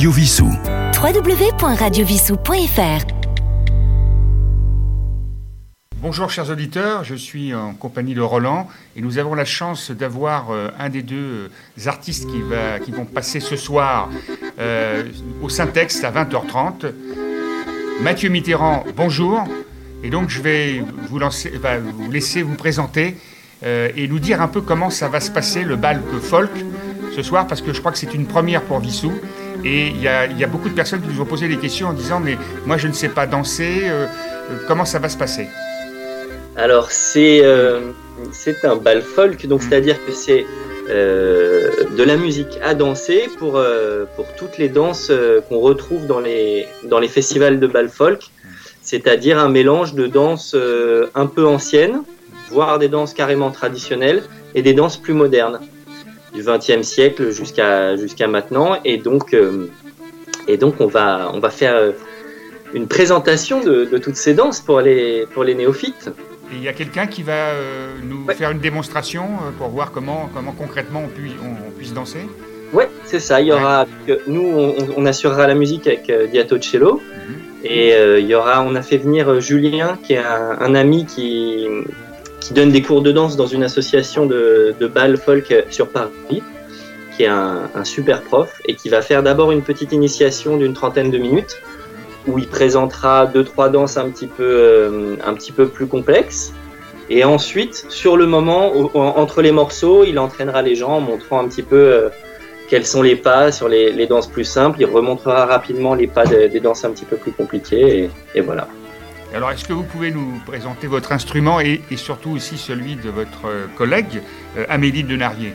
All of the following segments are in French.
Radio Vissou. www.radiovissou.fr Bonjour chers auditeurs, je suis en compagnie de Roland et nous avons la chance d'avoir euh, un des deux euh, artistes qui, va, qui vont passer ce soir euh, au Syntex à 20h30. Mathieu Mitterrand, bonjour. Et donc je vais vous, lancer, bah, vous laisser vous présenter euh, et nous dire un peu comment ça va se passer le bal folk ce soir parce que je crois que c'est une première pour Vissou. Et il y, a, il y a beaucoup de personnes qui nous ont posé des questions en disant mais moi je ne sais pas danser, euh, euh, comment ça va se passer? Alors, c'est euh, c'est un bal folk, donc Mm. c'est-à-dire que c'est euh, de la musique à danser pour, pour toutes les danses qu'on retrouve dans les, dans les festivals de bal folk, c'est-à-dire un mélange de danses un peu anciennes, voire des danses carrément traditionnelles, et des danses plus modernes, du XXe siècle jusqu'à jusqu'à maintenant. Et donc, euh, et donc on, va, on va faire euh, une présentation de, de toutes ces danses pour les, pour les néophytes. Et il y a quelqu'un qui va euh, nous Ouais. faire une démonstration euh, pour voir comment, comment concrètement on, puis- on- on puisse danser? Ouais, c'est ça. Il y aura, nous, on, on assurera la musique avec euh, Diato Cello. Mhm. Et il y aura, on a fait venir Julien, qui est un, un ami qui, qui donne des cours de danse dans une association de, de bal folk sur Paris, qui est un, un super prof et qui va faire d'abord une petite initiation d'une trentaine de minutes où il présentera deux trois danses un petit peu euh, un petit peu plus complexes. Et ensuite, sur le moment, entre les morceaux, il entraînera les gens en montrant un petit peu euh, quels sont les pas sur les, les danses plus simples. Il remontrera rapidement les pas de- des danses un petit peu plus compliquées. Et, et voilà. Alors, est-ce que vous pouvez nous présenter votre instrument et, et surtout aussi celui de votre euh, collègue, euh, Amélie Denarier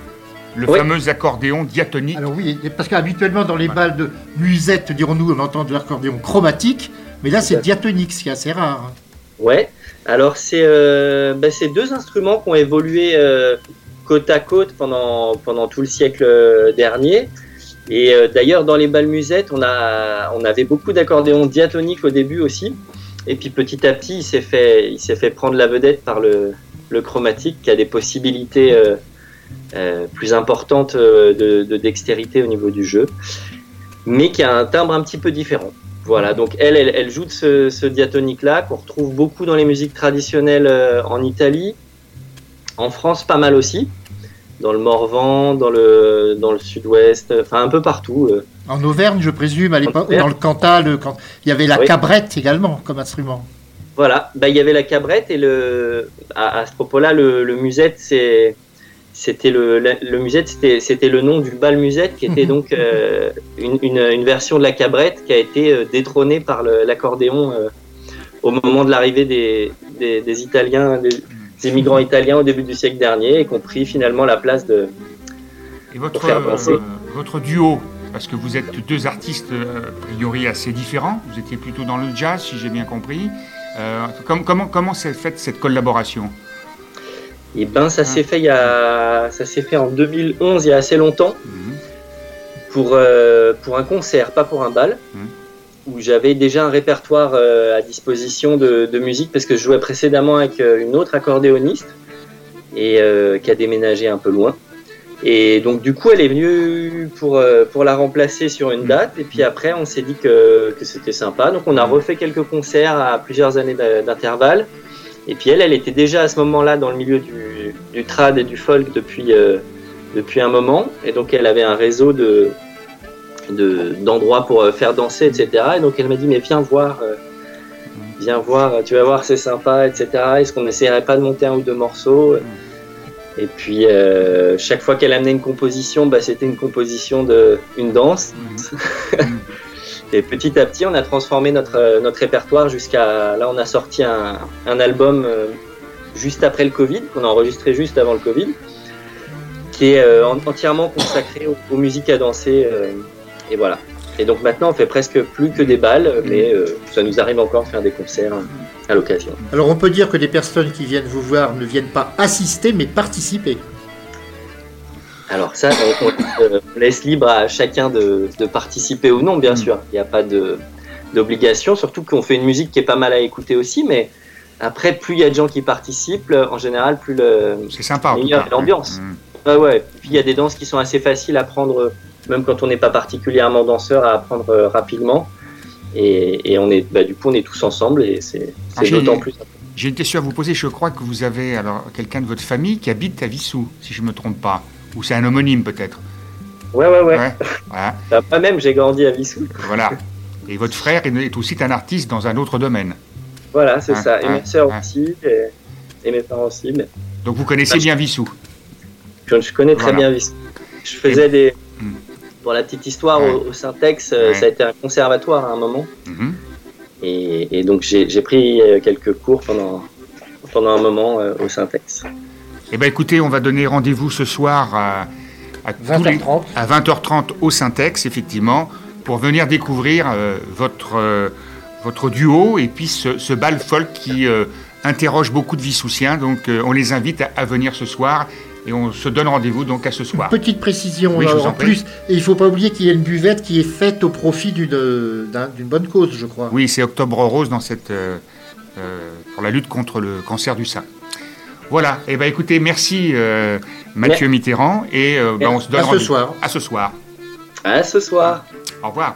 Le Oui. fameux accordéon diatonique? Alors oui, parce qu'habituellement dans les balles de musette, dirons-nous, on entend de l'accordéon chromatique, mais là c'est diatonique, ce qui est assez rare. Ouais. Alors c'est euh, bah, c'est deux instruments qui ont évolué euh, côte à côte pendant pendant tout le siècle dernier. Et euh, d'ailleurs dans les bals musettes, on a on avait beaucoup d'accordéons diatoniques au début aussi. Et puis petit à petit, il s'est fait il s'est fait prendre la vedette par le chromatique qui a des possibilités euh, euh, plus importantes euh, de, de dextérité au niveau du jeu, mais qui a un timbre un petit peu différent. Voilà, donc elle, elle, joue de ce, diatonique-là, qu'on retrouve beaucoup dans les musiques traditionnelles en Italie, en France pas mal aussi, dans le Morvan, dans le, dans le sud-ouest, enfin un peu partout. euh. En Auvergne, je présume, à l'époque, dans le Cantal, quand il y avait la Oui. cabrette également comme instrument. Voilà, bah, il y avait la cabrette et le, à, à ce propos-là, le, le musette, c'est, c'était le, le musette, c'était, c'était le nom du bal musette, qui était Mhm. donc euh, une, une, une version de la cabrette qui a été euh, détrônée par le- l'accordéon euh, au moment de l'arrivée des, des, des Italiens, des, des migrants italiens au début du siècle dernier, et qui ont pris finalement la place de. Et votre, euh, votre duo, parce que vous êtes deux artistes euh, a priori assez différents, vous étiez plutôt dans le jazz, si j'ai bien compris. Euh, com- comment comment s'est faite cette collaboration? Et ben, ça s'est fait il y a, ça s'est fait en 2011, il y a assez longtemps. Mhm. pour, euh, pour un concert, pas pour un bal, Mhm. Où j'avais déjà un répertoire euh, à disposition de, de musique parce que je jouais précédemment avec euh, une autre accordéoniste et euh, qui a déménagé un peu loin. Et donc du coup, elle est venue pour, euh, pour la remplacer sur une Mhm. date. Et puis après, on s'est dit que, que c'était sympa. Donc on a Mhm. refait quelques concerts à plusieurs années d'intervalle. Et puis elle, elle était déjà à ce moment-là dans le milieu du, du trad et du folk depuis, depuis un moment. Et donc elle avait un réseau de, de- d'endroits pour euh, faire danser, etc. Et donc elle m'a dit mais viens voir, euh, viens voir, tu vas voir c'est sympa, etc. Est-ce qu'on n'essayerait pas de monter un ou deux morceaux? Et puis euh, chaque fois qu'elle amenait une composition, bah, c'était une composition de une danse. Mhm. Et petit à petit, on a transformé notre notre répertoire jusqu'à là, on a sorti un, un album juste après le Covid, qu'on a enregistré juste avant le Covid, qui est euh, en- entièrement consacré aux, aux musiques à danser. euh, et voilà. Et donc maintenant, on fait presque plus que des balles, mais euh, ça nous arrive encore de faire des concerts euh, à l'occasion. Alors on peut dire que les personnes qui viennent vous voir ne viennent pas assister, mais participer. Alors ça, on, euh, laisse libre à chacun de, de participer ou non, bien Mm. sûr. Il n'y a pas de d'obligation, surtout qu'on fait une musique qui est pas mal à écouter aussi, mais après, plus il y a de gens qui participent, en général, plus le... C'est sympa l'ambiance. Ouais, ouais. Puis il y a des danses qui sont assez faciles à prendre même quand on n'est pas particulièrement danseur, à apprendre euh, rapidement. Et, et on est, bah, du coup, on est tous ensemble et c'est d'autant plus. J'ai une question à vous poser. Je crois que vous avez alors quelqu'un de votre famille qui habite à Vissou, si je ne me trompe pas. Ou c'est un homonyme peut-être. Ouais, ouais, ouais. Voilà. Bah, Moi-même, j'ai grandi à Vissou. voilà. Et votre frère est- aussi un artiste dans un autre domaine. Voilà, c'est ça. Et ouais, mes sœurs ouais. aussi, et, et mes parents aussi. Mais Donc vous connaissez bien Vissou. je, je connais très Voilà. bien Vissou. Je faisais des. Pour la petite histoire, Ouais. au, au Syntex, euh, Ouais. ça a été un conservatoire à un moment. Mhm. Et, et donc, j'ai pris euh, quelques cours pendant, pendant un moment euh, au Syntex. Eh bien écoutez, on va donner rendez-vous ce soir à, à tous les- 20h30. à 20h30 au Syntex, effectivement, pour venir découvrir euh, votre, euh, votre duo et puis ce, ce bal folk qui euh, interroge beaucoup de Vissoussiens. Donc euh, on les invite à, à venir ce soir et on se donne rendez-vous donc à ce soir. Petite précision Oui, euh, en plus, et il ne faut pas oublier qu'il y a une buvette qui est faite au profit d'une d'un- d'une bonne cause, je crois. Oui, c'est Octobre Rose dans cette, euh, euh, pour la lutte contre le cancer du sein. Voilà, et eh ben écoutez, merci euh, Mathieu Mitterrand et euh, ben, on se donne À ce rendez-vous. soir. À ce soir. À ce soir. Au revoir.